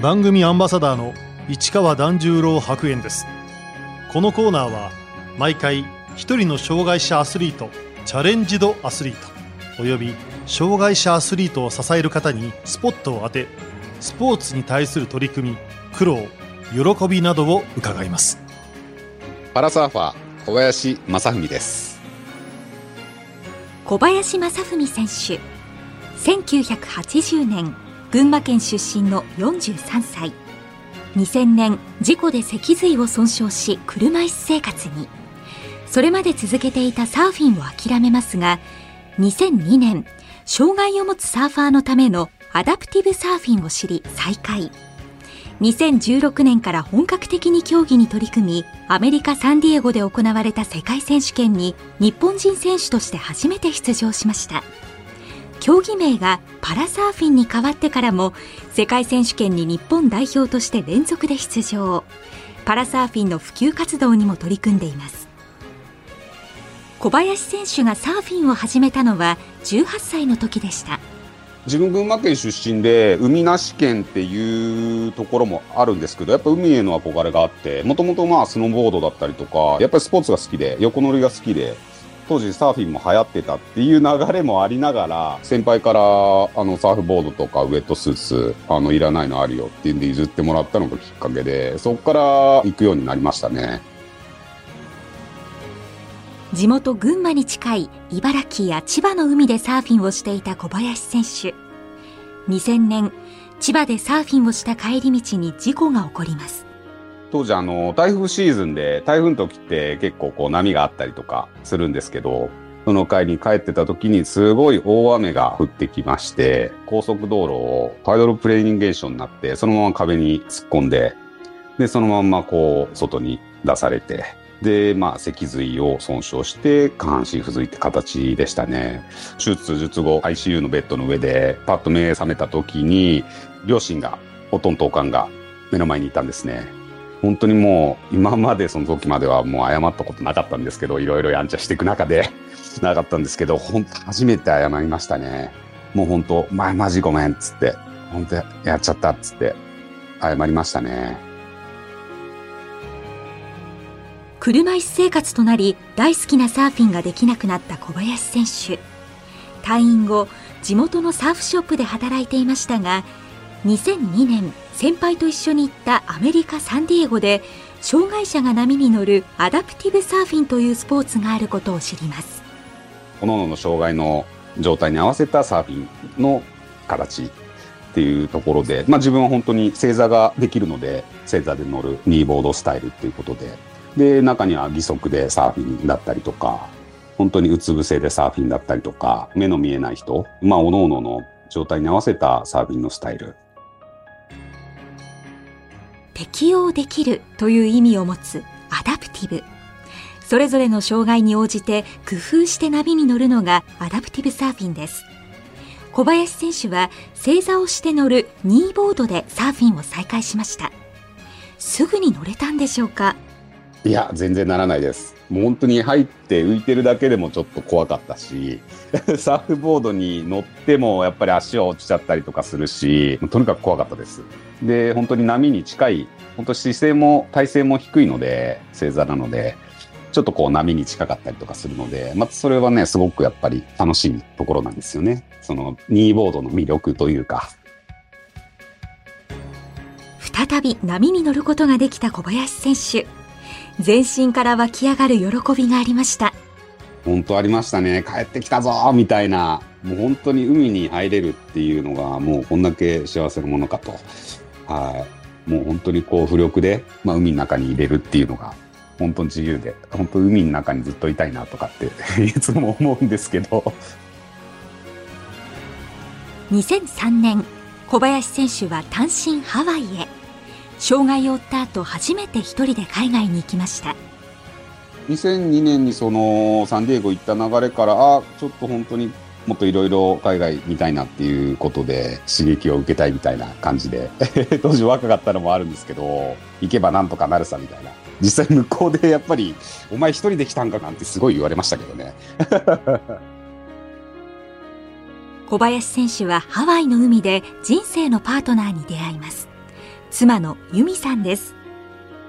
番組アンバサダーの市川團十郎白猿です。このコーナーは毎回一人の障害者アスリートチャレンジドアスリートおよび障害者アスリートを支える方にスポットを当てスポーツに対する取り組み苦労喜びなどを伺います。パラサーファー小林正文です。小林正文選手1980年群馬県出身の43歳。2000年事故で脊髄を損傷し車椅子生活に。それまで続けていたサーフィンを諦めますが2002年障害を持つサーファーのためのアダプティブサーフィンを知り再開。2016年から本格的に競技に取り組みアメリカ・サンディエゴで行われた世界選手権に日本人選手として初めて出場しました。競技名がパラサーフィンに変わってからも世界選手権に日本代表として連続で出場。パラサーフィンの普及活動にも取り組んでいます。小林選手がサーフィンを始めたのは18歳の時でした。自分群馬県出身で海なし県っていうところもあるんですけどやっぱ海への憧れがあってもともとまあスノーボードだったりとかやっぱりスポーツが好きで横乗りが好きで当時サーフィンも流行ってたっていう流れもありながら先輩からあのサーフボードとかウェットスーツあのいらないのあるよっていうんで譲ってもらったのがきっかけでそこから行くようになりましたね。地元群馬に近い茨城や千葉の海でサーフィンをしていた小林選手2000年千葉でサーフィンをした帰り道に事故が起こります当時あの台風シーズンで台風の時って結構こう波があったりとかするんですけどその帰りに帰ってた時にすごい大雨が降ってきまして高速道路をパイドルプレーニング現象になってそのまま壁に突っ込んででそのまんまこう外に出されてで、まあ、脊髄を損傷して、下半身不随って形でしたね。手術術後、ICU のベッドの上で、パッと目覚めた時に、両親が、おとんとおかんが目の前にいたんですね。本当にもう、今までその時まではもう謝ったことなかったんですけど、いろいろやんちゃしていく中で なかったんですけど、本当初めて謝りましたね。もう本当、前マジごめんっつって、本当やっちゃったっつって、謝りましたね。車椅子生活となり大好きなサーフィンができなくなった小林選手退院後地元のサーフショップで働いていましたが2002年先輩と一緒に行ったアメリカ・サンディエゴで障害者が波に乗るアダプティブサーフィンというスポーツがあることを知ります各々の障害の状態に合わせたサーフィンの形っていうところで、まあ、自分は本当に正座ができるので正座で乗るニーボードスタイルっていうことでで、中には義足でサーフィンだったりとか、本当にうつ伏せでサーフィンだったりとか、目の見えない人、まあ、おのおのの状態に合わせたサーフィンのスタイル。適応できるという意味を持つアダプティブ。それぞれの障害に応じて工夫して波に乗るのがアダプティブサーフィンです。小林選手は正座をして乗るニーボードでサーフィンを再開しました。すぐに乗れたんでしょうか？いや、全然ならないです。もう本当に入って浮いてるだけでもちょっと怖かったし、サーフボードに乗ってもやっぱり足は落ちちゃったりとかするし、とにかく怖かったです。で、本当に波に近い、本当姿勢も体勢も低いので、正座なので、ちょっとこう波に近かったりとかするので、またそれはね、すごくやっぱり楽しいところなんですよね。そのニーボードの魅力というか。再び波に乗ることができた小林選手。全身から湧き上がる喜びがありました。本当ありましたね。帰ってきたぞみたいな。もう本当に海に入れるっていうのがもうこんだけ幸せなものかと。はい。もう本当にこう浮力で、まあ、海の中に入れるっていうのが本当に自由で本当海の中にずっといたいなとかって いつも思うんですけど。2003年小林選手は単身ハワイへ障害を負った後初めて一人で海外に行きました。2002年にそのサンディエゴ行った流れからあちょっと本当にもっといろいろ海外見たいなっていうことで刺激を受けたいみたいな感じで 当時若かったのもあるんですけど行けばなんとかなるさみたいな。実際向こうでやっぱりお前一人で来たんかなんてすごい言われましたけどね。小林選手はハワイの海で人生のパートナーに出会います妻の由美さんです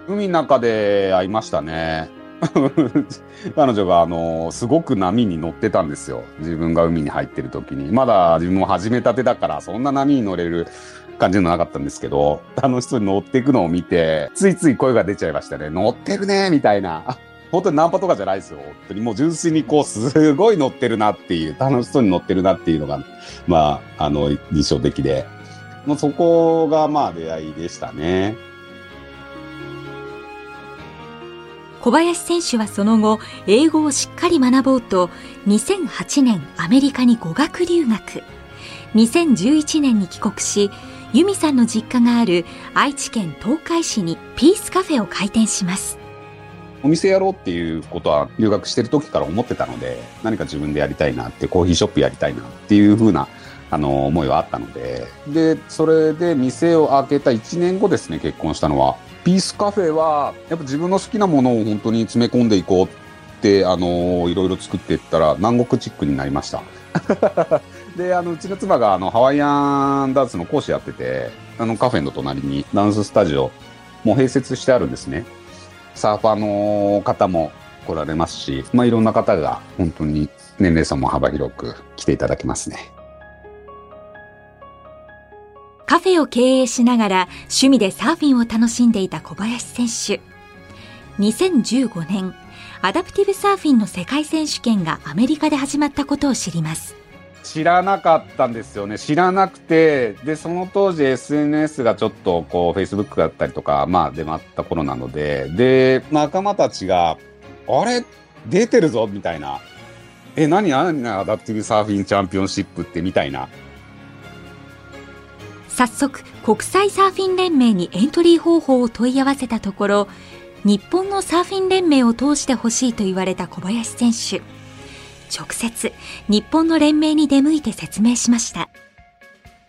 海の中で会いましたね。彼女が、あの、すごく波に乗ってたんですよ。自分が海に入ってる時に。まだ自分も始めたてだから、そんな波に乗れる感じのなかったんですけど、楽しそうに乗っていくのを見て、ついつい声が出ちゃいましたね。乗ってるねみたいな。本当にナンパとかじゃないですよ。本当にもう純粋にこう、すごい乗ってるなっていう、楽しそうに乗ってるなっていうのが、まあ、あの、印象的で。もうそこがまあ出会いでしたね。小林選手はその後、英語をしっかり学ぼうと、2008年アメリカに語学留学。2011年に帰国し、由美さんの実家がある愛知県東海市にピースカフェを開店します。お店やろうっていうことは留学してる時から思ってたので、何か自分でやりたいなって、コーヒーショップやりたいなっていう風なあの思いはあったので、で、それで店を開けた1年後ですね、結婚したのは。ピースカフェは、やっぱ自分の好きなものを本当に詰め込んでいこうって、あのいろいろ作っていったら南国チックになりました。で、あの、うちの妻があの、ハワイアンダンスの講師やってて、あの、カフェの隣にダンススタジオも併設してあるんですね。サーファーの方も来られますし、まあ、いろんな方が本当に年齢差も幅広く来ていただけますね。カフェを経営しながら趣味でサーフィンを楽しんでいた小林選手。2015年、アダプティブサーフィンの世界選手権がアメリカで始まったことを知ります。知らなかったんですよね。知らなくて、で、その当時 SNS がちょっとこう Facebook だったりとか、まあ出回った頃なので、で、仲間たちが、あれ？出てるぞ？みたいな。え、何？何アダプティブサーフィンチャンピオンシップってみたいな。早速国際サーフィン連盟にエントリー方法を問い合わせたところ日本のサーフィン連盟を通してほしいと言われた小林選手。直接日本の連盟に出向いて説明しました。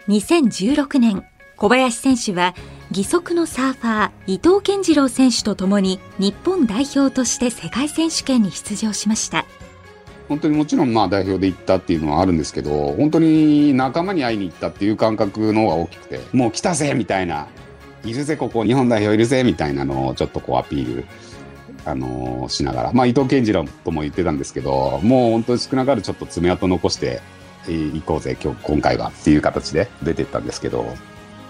2016年小林選手は義足のサーファー伊藤健次郎選手と共に日本代表として世界選手権に出場しました。本当にもちろんまあ代表で行ったっていうのはあるんですけど、本当に仲間に会いに行ったっていう感覚の方が大きくて、もう来たぜみたいな、いるぜここ日本代表いるぜみたいなのをちょっとこうアピール、あの、しながら、まあ伊藤健次郎とも言ってたんですけど、もう本当に少ながるちょっと爪痕残して行こうぜ今日、今回はっていう形で出てったんですけど、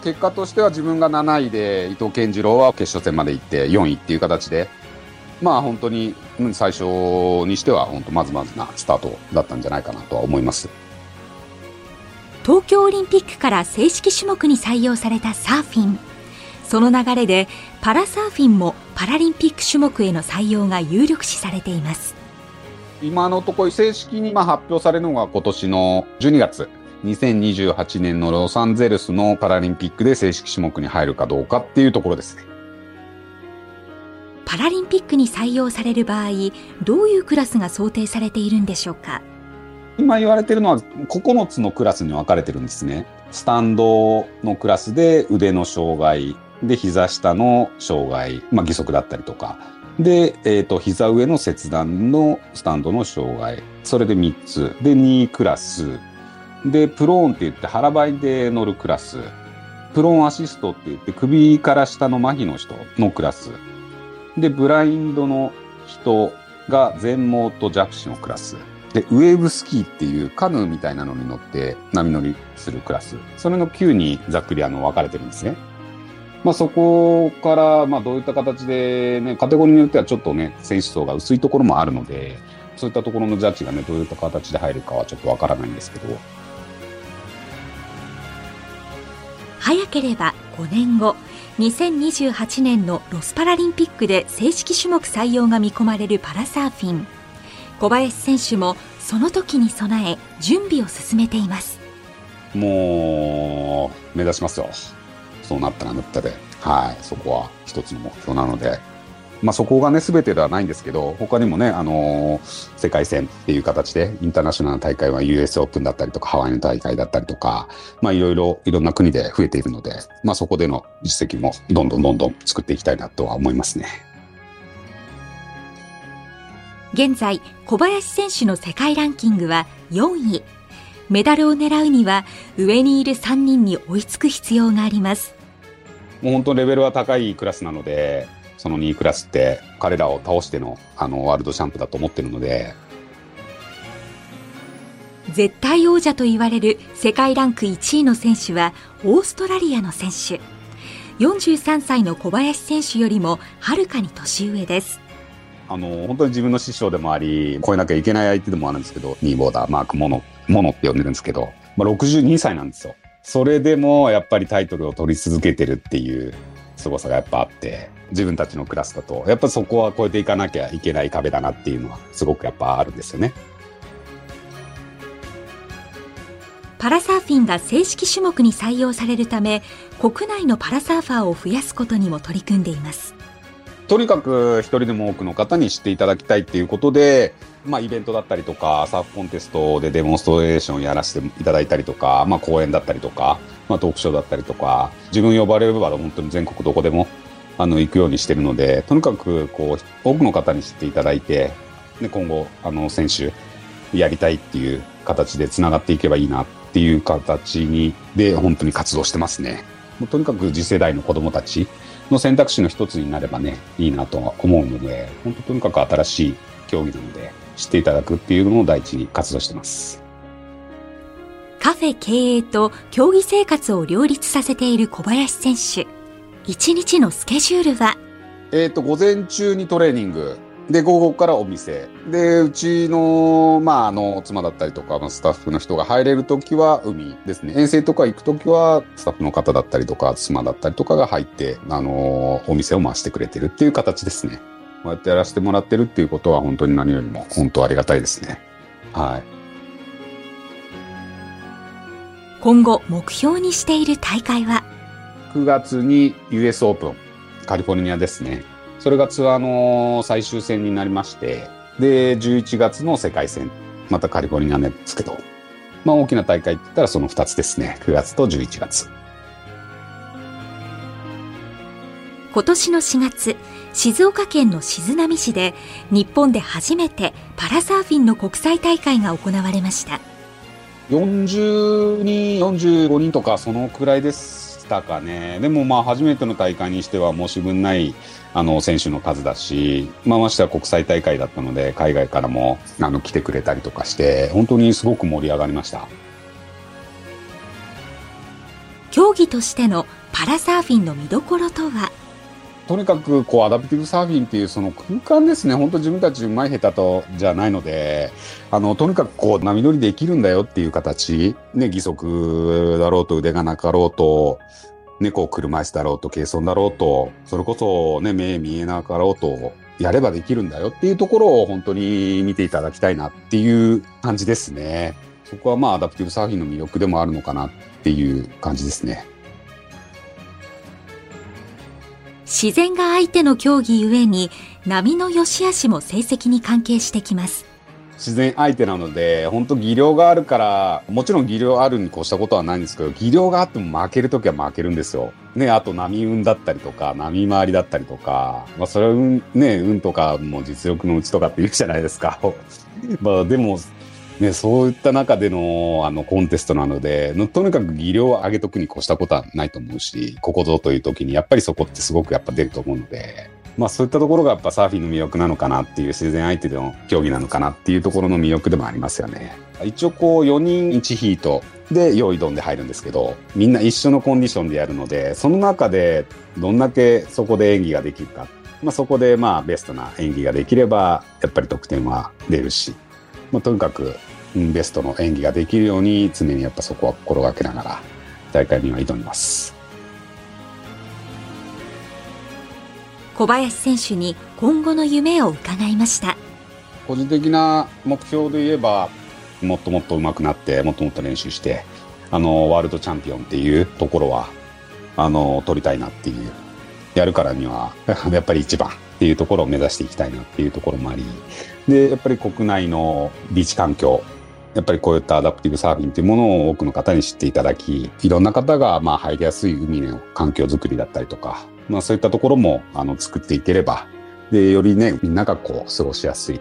結果としては自分が7位で伊藤健次郎は決勝戦まで行って4位っていう形でまあ本当に最初にしては本当まずまずなスタートだったんじゃないかなとは思います。東京オリンピックから正式種目に採用されたサーフィン。その流れでパラサーフィンもパラリンピック種目への採用が有力視されています。今のところ正式にまあ発表されるのが今年の12月。2028年のロサンゼルスのパラリンピックで正式種目に入るかどうかっていうところですねパラリンピックに採用される場合どういうクラスが想定されているんでしょうか？今言われてるのは9つのクラスに分かれてるんですねスタンドのクラスで腕の障害で膝下の障害、まあ、義足だったりとかで、えっ、ー、と、膝上の切断のスタンドの障害。それで3つ。で、2クラス。で、プローンって言って腹ばいで乗るクラス。プローンアシストって言って首から下の麻痺の人のクラス。で、ブラインドの人が全盲と弱視のクラス。で、ウェーブスキーっていうカヌーみたいなのに乗って波乗りするクラス。それの9にざっくりあの分かれてるんですね。まあそこから、まあどういった形でね、カテゴリーによってはちょっとね、選手層が薄いところもあるので、そういったところのジャッジがね、どういった形で入るかはちょっとわからないんですけど。早ければ5年後、2028年のロスパラリンピックで正式種目採用が見込まれるパラサーフィン。小林選手もその時に備え準備を進めています。もう目指しますよ。そうなったらなったで。はい。そこは一つの目標なので。まあ、そこがね、すべてではないんですけど、他にもね、あのー、世界戦っていう形で、インターナショナルな大会は US オープンだったりとか、ハワイの大会だったりとか、まあ、いろいろ、いろんな国で増えているので、まあ、そこでの実績もどんどんどんどん作っていきたいなとは思いますね。現在、小林選手の世界ランキングは4位。メダルを狙うには、上にいる3人に追いつく必要があります。もう本当レベルは高いクラスなので、その2位クラスって彼らを倒してのあのワールドチャンプだと思ってるので、絶対王者と言われる世界ランク1位の選手はオーストラリアの選手。43歳の小林選手よりもはるかに年上です。あの、本当に自分の師匠でもあり、超えなきゃいけない相手でもあるんですけど、ニーボーダー、マーク・モノ、モノって呼んでるんですけど、まあ、62歳なんですよ。それでも、やっぱりタイトルを取り続けてるっていう凄さがやっぱあって、自分たちのクラスだと、やっぱそこは超えていかなきゃいけない壁だなっていうのは、すごくやっぱあるんですよね。パラサーフィンが正式種目に採用されるため国内のパラサーファーを増やすことにも取り組んでいますとにかく一人でも多くの方に知っていただきたいっていうことで、まあ、イベントだったりとか、サーフコンテストでデモンストレーションやらせていただいたりとか、まあ、講演だったりとか、まあ、トークショーだったりとか、自分呼ばれれば本当に全国どこでも、あの、行くようにしてるので、とにかく、こう、多くの方に知っていただいて、で、今後、あの、選手、やりたいっていう形で繋がっていけばいいなっていう形に、で、本当に活動してますね。もうとにかく次世代の子供たちの選択肢の一つになればね、いいなと思うので、本当とにかく新しい競技なので、知っていただくっていうのを第一に活動してます。カフェ経営と競技生活を両立させている小林選手。一日のスケジュールは？えっ、と、午前中にトレーニング、で、午後からお店。で、うちの、まあ、あの、妻だったりとか、スタッフの人が入れるときは海ですね。遠征とか行くときは、スタッフの方だったりとか、妻だったりとかが入って、あの、お店を回してくれてるっていう形ですね。こうやってやらせてもらってるっていうことは、本当に何よりも、本当ありがたいですね。はい。今後、目標にしている大会は？?9 月に US オープン、カリフォルニアですね。それがツアーの最終戦になりまして、で、11月の世界戦、またカリフォルニアですけど、まあ大きな大会って言ったらその2つですね。9月と11月。今年の4月、静岡県の静波市で日本で初めてパラサーフィンの国際大会が行われました。40人、45人とかそのくらいですたかね。でもまあ初めての大会にしては申し分ないあの、選手の数だし、まあ、ましては国際大会だったので、海外からも、あの、来てくれたりとかして、本当にすごく盛り上がりました。競技としてのパラサーフィンの見どころとは？とにかく、こう、アダプティブサーフィンっていうその空間ですね。本当自分たちうまい下手とじゃないので、あの、とにかくこう、波乗りできるんだよっていう形。ね、義足だろうと腕がなかろうと、ね、こう車椅子だろうと、軽装だろうと、それこそね、目見えなかろうと、やればできるんだよっていうところを本当に見ていただきたいなっていう感じですね。そこはまあアダプティブサーフィンの魅力でもあるのかなっていう感じですね。自然が相手の競技ゆえに波の良し悪しも成績に関係してきます。自然相手なので、本当技量があるから、もちろん技量あるに越したことはないんですけど、技量があっても負けるときは負けるんですよ。ね、あと波運だったりとか、波回りだったりとか、まあそれは運、ね、運とかも実力のうちとかって言うじゃないですか。まあでも、ね、そういった中での、あの、コンテストなので、とにかく技量を上げとくに越したことはないと思うし、ここぞという時に、やっぱりそこってすごくやっぱ出ると思うので、まあそういったところがやっぱサーフィンの魅力なのかなっていう自然相手での競技なのかなっていうところの魅力でもありますよね。一応こう4人1ヒートで用意ドンで入るんですけど、みんな一緒のコンディションでやるので、その中でどんだけそこで演技ができるか。まあそこでまあベストな演技ができれば、やっぱり得点は出るし、まあとにかくベストの演技ができるように常にやっぱそこは心がけながら大会には挑みます。小林選手に今後の夢を伺いました個人的な目標で言えばもっともっと上手くなってもっともっと練習してあのワールドチャンピオンっていうところはあの取りたいなっていうやるからには やっぱり一番っていうところを目指していきたいなっていうところもありでやっぱり国内のビーチ環境やっぱりこういったアダプティブサーフィンというものを多くの方に知っていただきいろんな方がまあ入りやすい海の環境づくりだったりとかまあそういったところも、あの、作っていければ、で、よりね、みんながこう、過ごしやすい、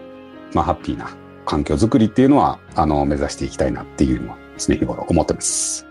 まあハッピーな環境づくりっていうのは、あの、目指していきたいなっていうのは常日頃思ってます。